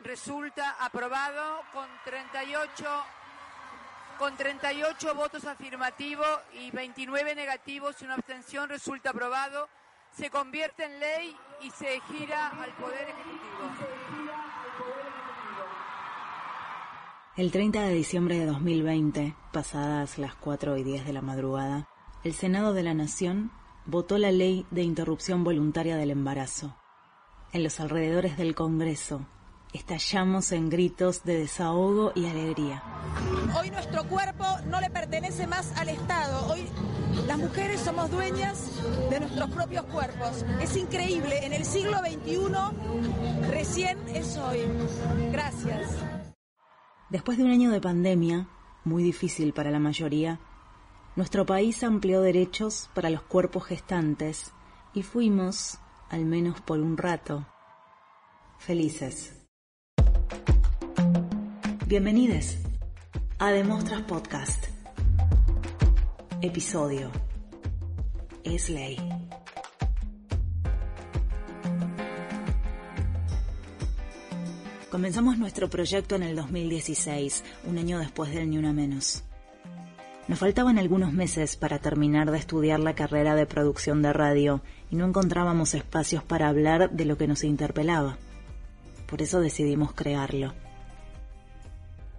Resulta aprobado con 38 con 38 votos afirmativos y 29 negativos y una abstención resulta aprobado. Se convierte en ley y se gira al Poder Ejecutivo. El 30 de diciembre de 2020, pasadas las 4 y 10 de la madrugada, el Senado de la Nación votó la ley de interrupción voluntaria del embarazo, en los alrededores del Congreso. Estallamos en gritos de desahogo y alegría. Hoy nuestro cuerpo no le pertenece más al Estado. Hoy las mujeres somos dueñas de nuestros propios cuerpos. Es increíble, en el siglo XXI recién es hoy. Gracias. Después de un año de pandemia, muy difícil para la mayoría, nuestro país amplió derechos para los cuerpos gestantes y fuimos al menos por un rato, felices. Bienvenidos a Demostras Podcast. Episodio. Es ley. Comenzamos nuestro proyecto en el 2016, un año después del Ni Una Menos. Nos faltaban algunos meses para terminar de estudiar la carrera de producción de radio y no encontrábamos espacios para hablar de lo que nos interpelaba. Por eso decidimos crearlo.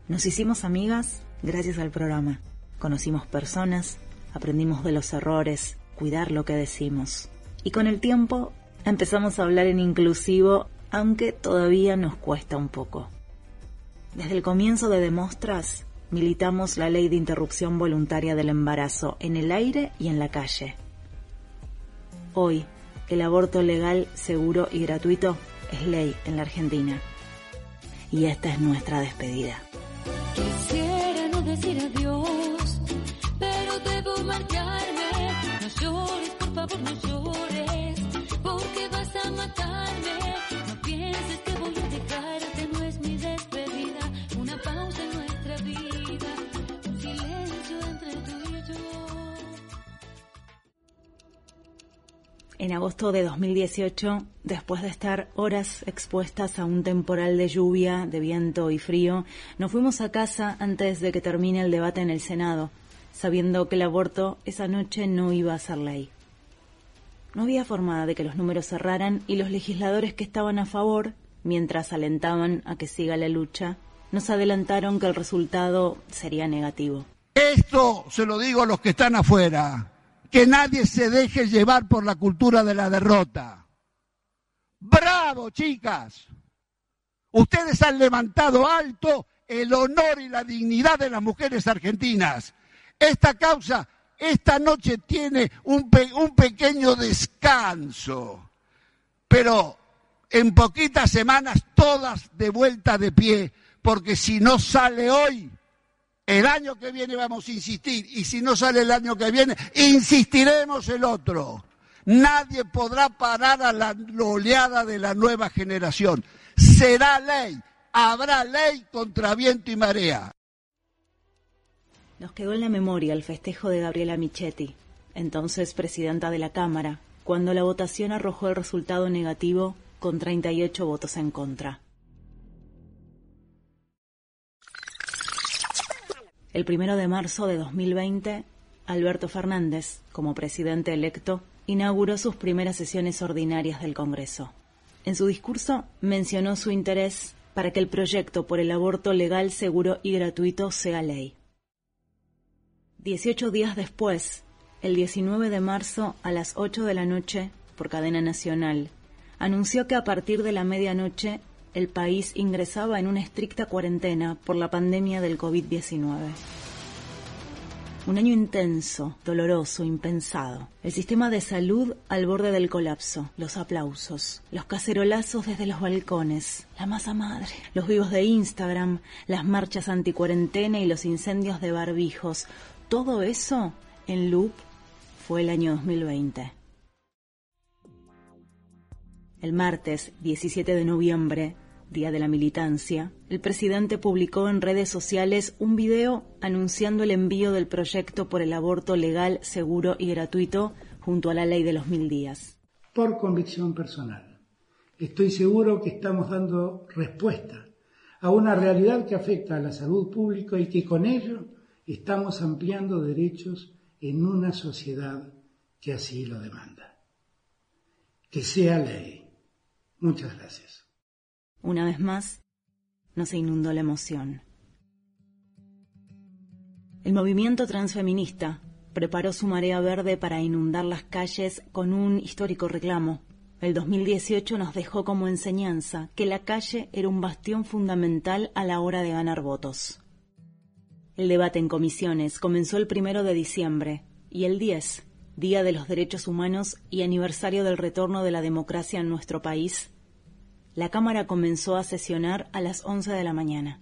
Nos hicimos amigas gracias al programa. Conocimos personas, aprendimos de los errores, cuidar lo que decimos. Y con el tiempo empezamos a hablar en inclusivo, aunque todavía nos cuesta un poco. Desde el comienzo de Demostras, militamos la ley de interrupción voluntaria del embarazo en el aire y en la calle. Hoy, el aborto legal, seguro y gratuito es ley en la Argentina. Y esta es nuestra despedida. Quisiera no decir adiós, pero debo marcharme. No llores, por favor, no llores, porque vas a matarme. En agosto de 2018, después de estar horas expuestas a un temporal de lluvia, de viento y frío, nos fuimos a casa antes de que termine el debate en el Senado, sabiendo que el aborto esa noche no iba a ser ley. No había forma de que los números cerraran y los legisladores que estaban a favor, mientras alentaban a que siga la lucha, nos adelantaron que el resultado sería negativo. Esto se lo digo a los que están afuera, que nadie se deje llevar por la cultura de la derrota. Bravo, chicas. Ustedes han levantado alto el honor y la dignidad de las mujeres argentinas. Esta causa esta noche tiene un, pe- un pequeño descanso, pero en poquitas semanas todas de vuelta de pie, porque si no sale hoy, el año que viene vamos a insistir, y si no sale el año que viene, insistiremos el otro. Nadie podrá parar a la oleada de la nueva generación. Será ley, habrá ley contra viento y marea. Nos quedó en la memoria el festejo de Gabriela Michetti, entonces presidenta de la Cámara, cuando la votación arrojó el resultado negativo con 38 votos en contra. El primero de marzo de 2020, Alberto Fernández, como presidente electo, inauguró sus primeras sesiones ordinarias del Congreso. En su discurso mencionó su interés para que el proyecto por el aborto legal, seguro y gratuito sea ley. Dieciocho días después, el 19 de marzo a las 8 de la noche, por cadena nacional, anunció que a partir de la medianoche el país ingresaba en una estricta cuarentena por la pandemia del COVID-19. Un año intenso, doloroso, impensado. El sistema de salud al borde del colapso. Los aplausos. Los cacerolazos desde los balcones. La masa madre. Los vivos de Instagram. Las marchas anticuarentena y los incendios de barbijos. Todo eso en loop fue el año 2020. El martes 17 de noviembre Día de la Militancia, el presidente publicó en redes sociales un video anunciando el envío del proyecto por el aborto legal, seguro y gratuito junto a la ley de los mil días. Por convicción personal, estoy seguro que estamos dando respuesta a una realidad que afecta a la salud pública y que con ello estamos ampliando derechos en una sociedad que así lo demanda. Que sea ley. Muchas gracias. Una vez más, nos inundó la emoción. El movimiento transfeminista preparó su marea verde para inundar las calles con un histórico reclamo. El 2018 nos dejó como enseñanza que la calle era un bastión fundamental a la hora de ganar votos. El debate en comisiones comenzó el primero de diciembre y el 10, Día de los Derechos Humanos y aniversario del retorno de la democracia en nuestro país, la Cámara comenzó a sesionar a las 11 de la mañana.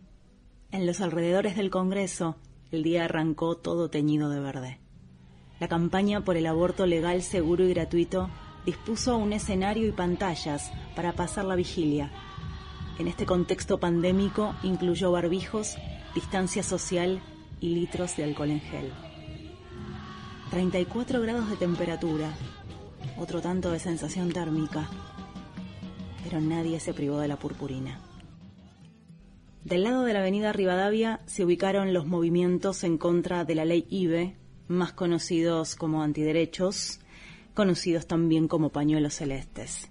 En los alrededores del Congreso, el día arrancó todo teñido de verde. La campaña por el aborto legal, seguro y gratuito dispuso un escenario y pantallas para pasar la vigilia. En este contexto pandémico incluyó barbijos, distancia social y litros de alcohol en gel. 34 grados de temperatura, otro tanto de sensación térmica, pero nadie se privó de la purpurina. Del lado de la avenida Rivadavia se ubicaron los movimientos en contra de la ley IBE, más conocidos como antiderechos, conocidos también como pañuelos celestes.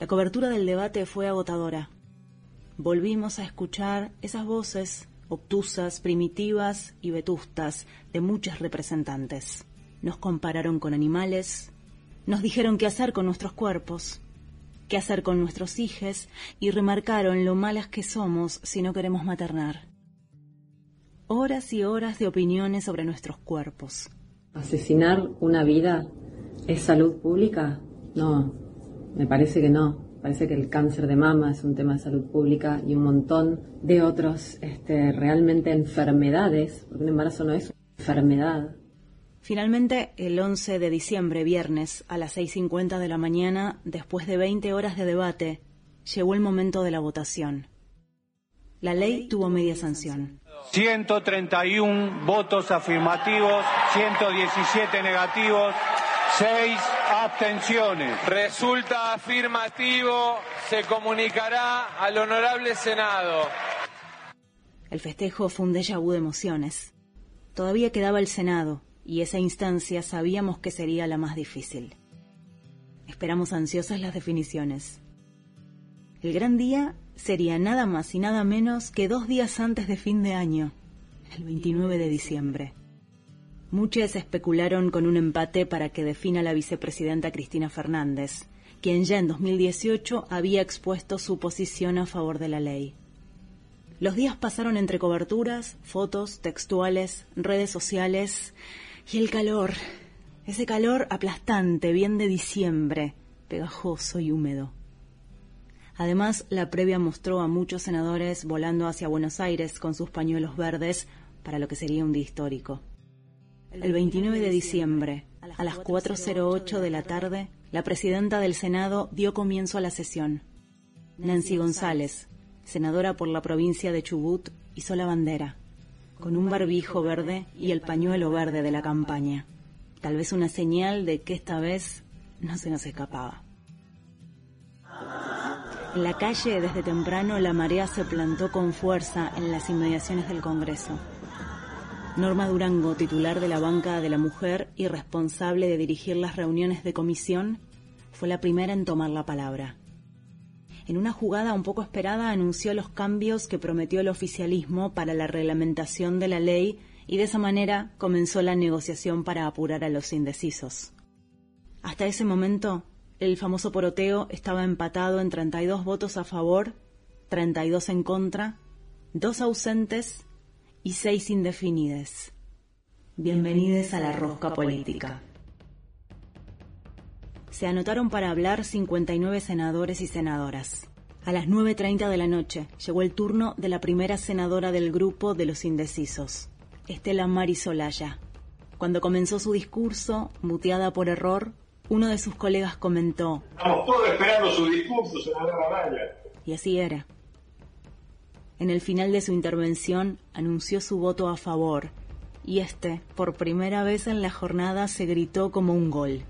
La cobertura del debate fue agotadora. Volvimos a escuchar esas voces obtusas, primitivas y vetustas de muchos representantes. Nos compararon con animales, nos dijeron qué hacer con nuestros cuerpos, qué hacer con nuestros hijos y remarcaron lo malas que somos si no queremos maternar. Horas y horas de opiniones sobre nuestros cuerpos. ¿Asesinar una vida es salud pública? No, me parece que no. Parece que el cáncer de mama es un tema de salud pública y un montón de otros este, realmente enfermedades, porque un embarazo no es enfermedad, Finalmente, el 11 de diciembre, viernes, a las 6.50 de la mañana, después de 20 horas de debate, llegó el momento de la votación. La ley tuvo media sanción. 131 votos afirmativos, 117 negativos, 6 abstenciones. Resulta afirmativo, se comunicará al honorable Senado. El festejo fue un déjà vu de emociones. Todavía quedaba el Senado, y esa instancia sabíamos que sería la más difícil. Esperamos ansiosas las definiciones. El gran día sería nada más y nada menos que dos días antes de fin de año, el 29 de diciembre. Muchos especularon con un empate para que defina la vicepresidenta Cristina Fernández, quien ya en 2018 había expuesto su posición a favor de la ley. Los días pasaron entre coberturas, fotos, textuales, redes sociales y el calor, ese calor aplastante, bien de diciembre, pegajoso y húmedo. Además, la previa mostró a muchos senadores volando hacia Buenos Aires con sus pañuelos verdes para lo que sería un día histórico. El 29 de diciembre, a las 4.08 de la tarde, la presidenta del Senado dio comienzo a la sesión. Nancy González, senadora por la provincia de Chubut, hizo la bandera con un barbijo verde y el pañuelo verde de la campaña. Tal vez una señal de que esta vez no se nos escapaba. En la calle, desde temprano, la marea se plantó con fuerza en las inmediaciones del Congreso. Norma Durango, titular de la banca de la mujer y responsable de dirigir las reuniones de comisión, fue la primera en tomar la palabra en una jugada un poco esperada anunció los cambios que prometió el oficialismo para la reglamentación de la ley y de esa manera comenzó la negociación para apurar a los indecisos. Hasta ese momento, el famoso poroteo estaba empatado en 32 votos a favor, 32 en contra, dos ausentes y seis indefinides. Bienvenidos a la rosca política. Se anotaron para hablar 59 senadores y senadoras. A las 9.30 de la noche llegó el turno de la primera senadora del grupo de los indecisos, Estela Marisolaya. Cuando comenzó su discurso, muteada por error, uno de sus colegas comentó: Estamos todos esperando su discurso, senadora Raya. Y así era. En el final de su intervención anunció su voto a favor y este, por primera vez en la jornada, se gritó como un gol.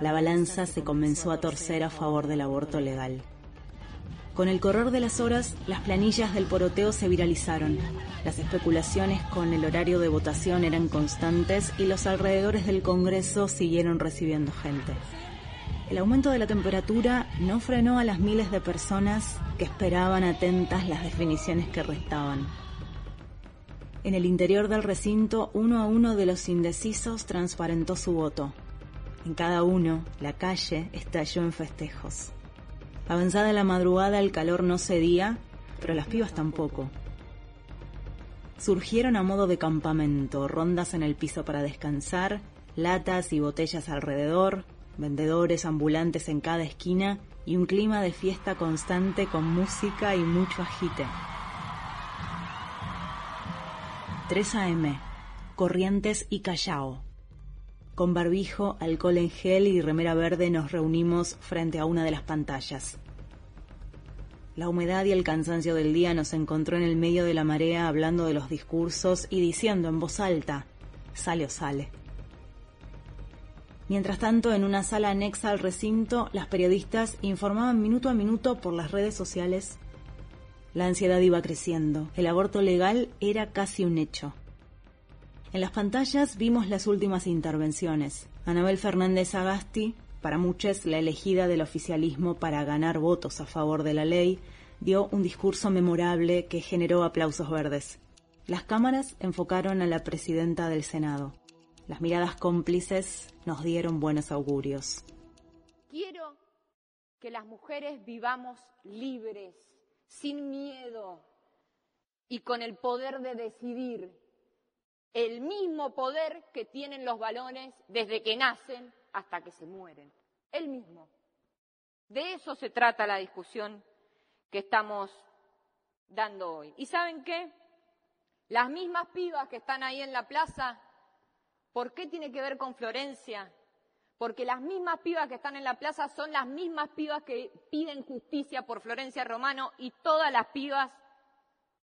La balanza se comenzó a torcer a favor del aborto legal. Con el correr de las horas, las planillas del poroteo se viralizaron. Las especulaciones con el horario de votación eran constantes y los alrededores del Congreso siguieron recibiendo gente. El aumento de la temperatura no frenó a las miles de personas que esperaban atentas las definiciones que restaban. En el interior del recinto, uno a uno de los indecisos transparentó su voto. En cada uno, la calle estalló en festejos. Avanzada la madrugada, el calor no cedía, pero las pibas tampoco. Surgieron a modo de campamento, rondas en el piso para descansar, latas y botellas alrededor, vendedores ambulantes en cada esquina y un clima de fiesta constante con música y mucho agite. 3 AM, Corrientes y Callao. Con barbijo, alcohol en gel y remera verde nos reunimos frente a una de las pantallas. La humedad y el cansancio del día nos encontró en el medio de la marea hablando de los discursos y diciendo en voz alta, sale o sale. Mientras tanto, en una sala anexa al recinto, las periodistas informaban minuto a minuto por las redes sociales la ansiedad iba creciendo. El aborto legal era casi un hecho. En las pantallas vimos las últimas intervenciones. Anabel Fernández Agasti, para muchos la elegida del oficialismo para ganar votos a favor de la ley, dio un discurso memorable que generó aplausos verdes. Las cámaras enfocaron a la presidenta del Senado. Las miradas cómplices nos dieron buenos augurios. Quiero que las mujeres vivamos libres sin miedo y con el poder de decidir, el mismo poder que tienen los balones desde que nacen hasta que se mueren, el mismo. De eso se trata la discusión que estamos dando hoy. ¿Y saben qué? Las mismas pibas que están ahí en la plaza, ¿por qué tiene que ver con Florencia? porque las mismas pibas que están en la plaza son las mismas pibas que piden justicia por Florencia Romano y todas las pibas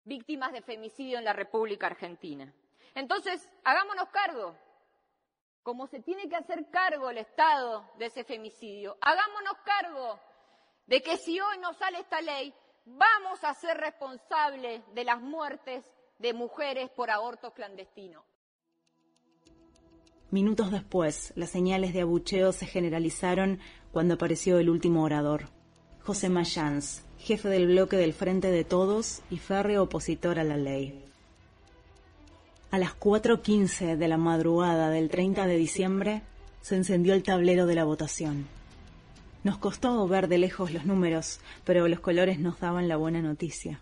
víctimas de femicidio en la República Argentina. Entonces, hagámonos cargo, como se tiene que hacer cargo el Estado de ese femicidio, hagámonos cargo de que si hoy no sale esta ley, vamos a ser responsables de las muertes de mujeres por abortos clandestinos. Minutos después, las señales de abucheo se generalizaron cuando apareció el último orador, José Mayans, jefe del bloque del Frente de Todos y férreo opositor a la ley. A las 4.15 de la madrugada del 30 de diciembre, se encendió el tablero de la votación. Nos costó ver de lejos los números, pero los colores nos daban la buena noticia.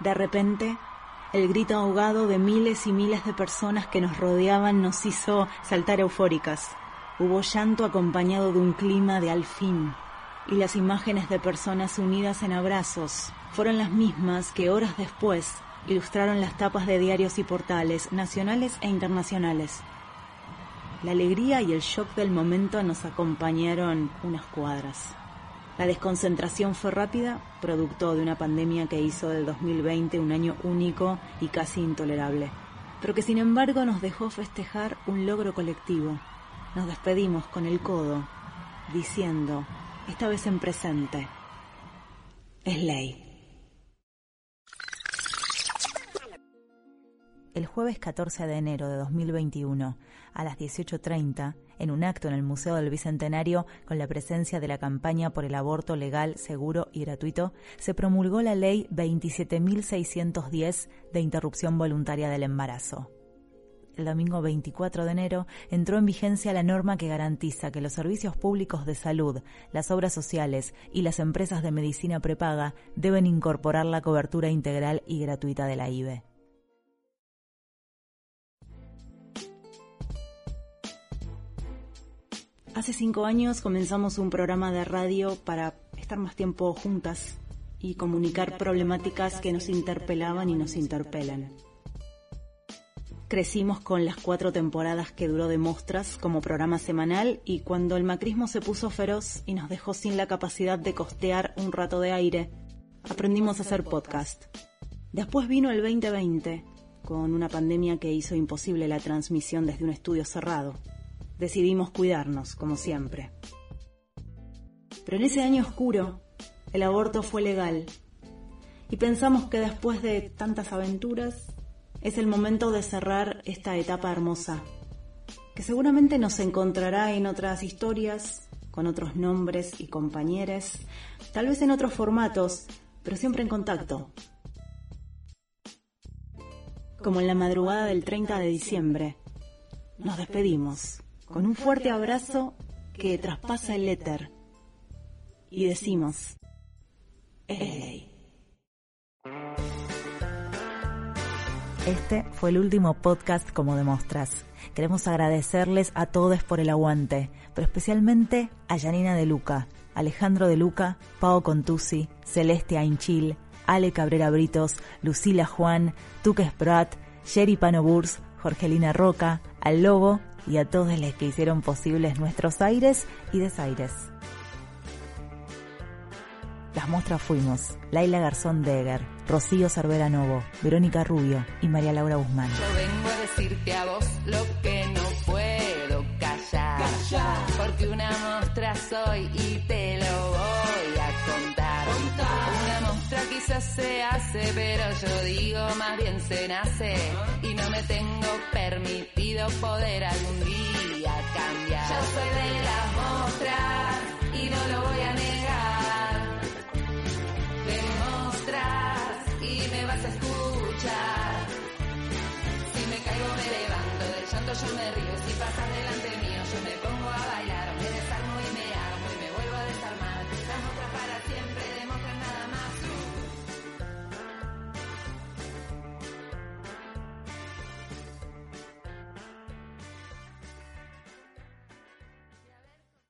De repente, el grito ahogado de miles y miles de personas que nos rodeaban nos hizo saltar eufóricas. Hubo llanto acompañado de un clima de al fin. Y las imágenes de personas unidas en abrazos fueron las mismas que horas después ilustraron las tapas de diarios y portales nacionales e internacionales. La alegría y el shock del momento nos acompañaron unas cuadras. La desconcentración fue rápida, producto de una pandemia que hizo del 2020 un año único y casi intolerable, pero que sin embargo nos dejó festejar un logro colectivo. Nos despedimos con el codo, diciendo, esta vez en presente, es ley. El jueves 14 de enero de 2021, a las 18.30, en un acto en el Museo del Bicentenario con la presencia de la campaña por el aborto legal, seguro y gratuito, se promulgó la Ley 27.610 de interrupción voluntaria del embarazo. El domingo 24 de enero entró en vigencia la norma que garantiza que los servicios públicos de salud, las obras sociales y las empresas de medicina prepaga deben incorporar la cobertura integral y gratuita de la IBE. Hace cinco años comenzamos un programa de radio para estar más tiempo juntas y comunicar problemáticas que nos interpelaban y nos interpelan. Crecimos con las cuatro temporadas que duró de Mostras como programa semanal y cuando el macrismo se puso feroz y nos dejó sin la capacidad de costear un rato de aire, aprendimos a hacer podcast. Después vino el 2020, con una pandemia que hizo imposible la transmisión desde un estudio cerrado. Decidimos cuidarnos, como siempre. Pero en ese año oscuro, el aborto fue legal. Y pensamos que después de tantas aventuras, es el momento de cerrar esta etapa hermosa, que seguramente nos encontrará en otras historias, con otros nombres y compañeros, tal vez en otros formatos, pero siempre en contacto. Como en la madrugada del 30 de diciembre, nos despedimos con un fuerte abrazo que traspasa el éter y decimos, es Este fue el último podcast como demostras. Queremos agradecerles a todos por el aguante, pero especialmente a Janina de Luca, Alejandro de Luca, Pao Contusi, Celeste Ainchil, Ale Cabrera Britos, Lucila Juan, Tuques Prat, Sherry Panoburs, Jorgelina Roca, al Lobo y a todos los que hicieron posibles nuestros aires y desaires. Las muestras fuimos Laila Garzón Deger, Rocío Cervera Novo, Verónica Rubio y María Laura Guzmán. Yo vengo a decirte a vos lo que no puedo callar. Porque una muestra soy y te lo voy a contar. Una muestra quizás se hace, pero yo digo más bien se nace. Y no me tengo permitido poder algún día cambiar. Yo soy de las muestras y no lo voy a negar. Demostras y me vas a escuchar. Si me caigo me levanto, del llanto yo me río. Si pasas delante me